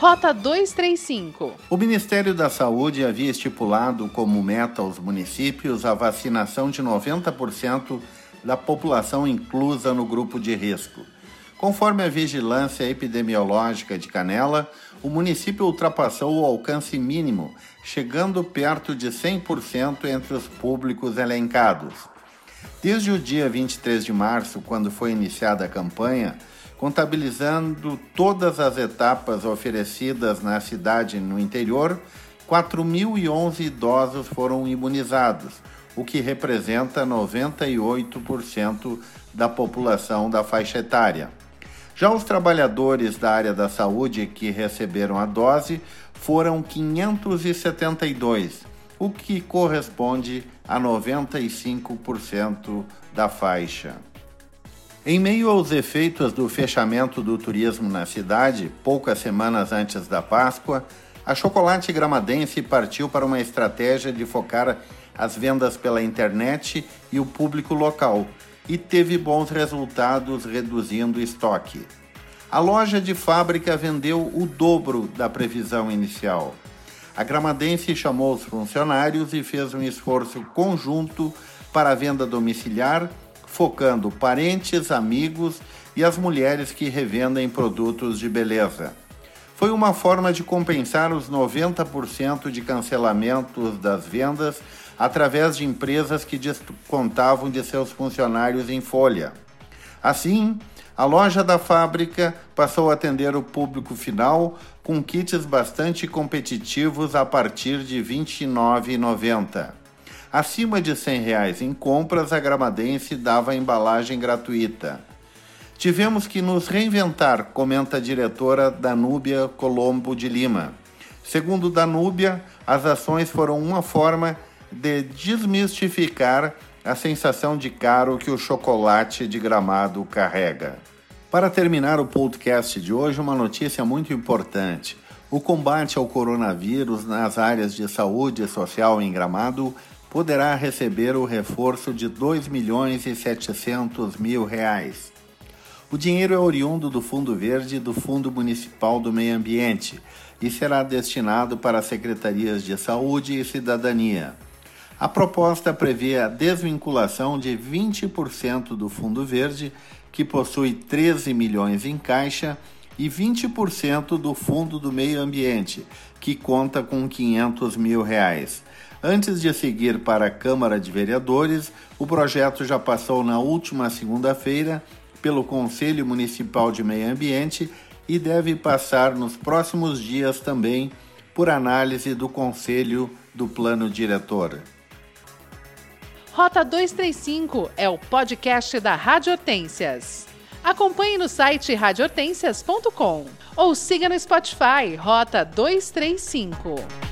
Rota 235. O Ministério da Saúde havia estipulado como meta aos municípios a vacinação de 90% da população inclusa no grupo de risco. Conforme a vigilância epidemiológica de Canela, o município ultrapassou o alcance mínimo, chegando perto de 100% entre os públicos elencados. Desde o dia 23 de março, quando foi iniciada a campanha, contabilizando todas as etapas oferecidas na cidade no interior, 4.011 idosos foram imunizados, o que representa 98% da população da faixa etária. Já os trabalhadores da área da saúde que receberam a dose foram 572, o que corresponde a 95% da faixa. Em meio aos efeitos do fechamento do turismo na cidade, poucas semanas antes da Páscoa, a Chocolate Gramadense partiu para uma estratégia de focar as vendas pela internet e o público local e teve bons resultados reduzindo o estoque. A loja de fábrica vendeu o dobro da previsão inicial. A Gramadense chamou os funcionários e fez um esforço conjunto para a venda domiciliar focando parentes, amigos e as mulheres que revendem produtos de beleza. Foi uma forma de compensar os 90% de cancelamentos das vendas através de empresas que descontavam de seus funcionários em folha. Assim, a loja da fábrica passou a atender o público final com kits bastante competitivos a partir de R$ 29,90. Acima de 100 reais em compras, a Gramadense dava embalagem gratuita. Tivemos que nos reinventar, comenta a diretora Danúbia Colombo de Lima. Segundo Danúbia, as ações foram uma forma de desmistificar a sensação de caro que o chocolate de gramado carrega. Para terminar o podcast de hoje, uma notícia muito importante. O combate ao coronavírus nas áreas de saúde social em Gramado poderá receber o reforço de 2 milhões e 700 mil reais. O dinheiro é oriundo do Fundo Verde e do Fundo Municipal do Meio Ambiente e será destinado para as secretarias de Saúde e Cidadania. A proposta prevê a desvinculação de 20% do Fundo Verde, que possui 13 milhões em caixa, e 20% do Fundo do Meio Ambiente, que conta com 500 mil reais. Antes de seguir para a Câmara de Vereadores, o projeto já passou na última segunda-feira pelo Conselho Municipal de Meio Ambiente e deve passar nos próximos dias também por análise do Conselho do Plano Diretor. Rota 235 é o podcast da Rádio Hortências. Acompanhe no site radiohortências.com ou siga no Spotify Rota 235.